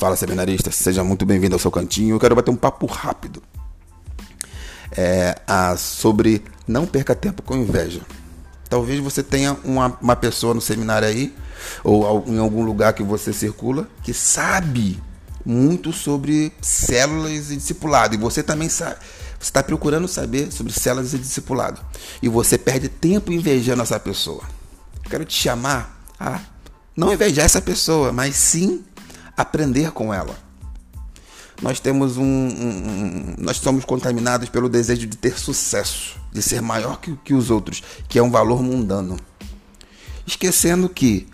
Fala seminarista, seja muito bem-vindo ao seu cantinho. Eu quero bater um papo rápido é, a, sobre não perca tempo com inveja. Talvez você tenha uma, uma pessoa no seminário aí, ou em algum lugar que você circula, que sabe muito sobre células e discipulado. E você também sabe. Você está procurando saber sobre células e discipulado. E você perde tempo invejando essa pessoa. Quero te chamar a não invejar essa pessoa, mas sim aprender com ela. Nós temos um, um, um, nós somos contaminados pelo desejo de ter sucesso, de ser maior que, que os outros, que é um valor mundano. Esquecendo que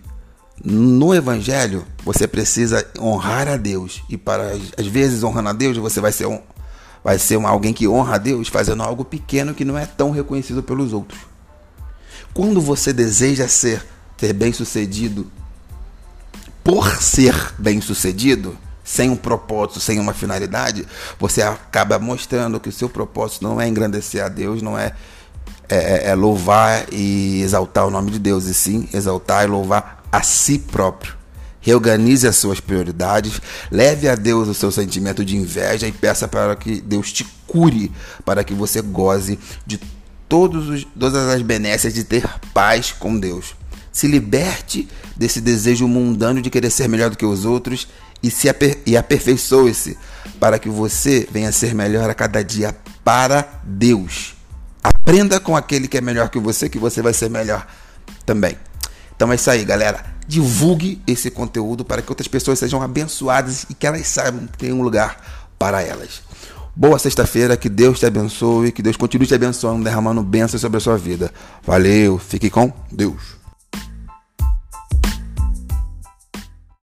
no evangelho você precisa honrar a Deus e para às vezes honrando a Deus você vai ser um, vai ser um, alguém que honra a Deus fazendo algo pequeno que não é tão reconhecido pelos outros. Quando você deseja ser ter bem sucedido por ser bem sucedido, sem um propósito, sem uma finalidade, você acaba mostrando que o seu propósito não é engrandecer a Deus, não é, é, é, é louvar e exaltar o nome de Deus, e sim exaltar e louvar a si próprio. Reorganize as suas prioridades, leve a Deus o seu sentimento de inveja e peça para que Deus te cure, para que você goze de todos os, todas as benécias de ter paz com Deus. Se liberte desse desejo mundano de querer ser melhor do que os outros e se aper e aperfeiçoe-se para que você venha ser melhor a cada dia para Deus. Aprenda com aquele que é melhor que você, que você vai ser melhor também. Então é isso aí, galera. Divulgue esse conteúdo para que outras pessoas sejam abençoadas e que elas saibam que tem um lugar para elas. Boa sexta-feira, que Deus te abençoe, que Deus continue te abençoando, derramando bênçãos sobre a sua vida. Valeu, fique com Deus.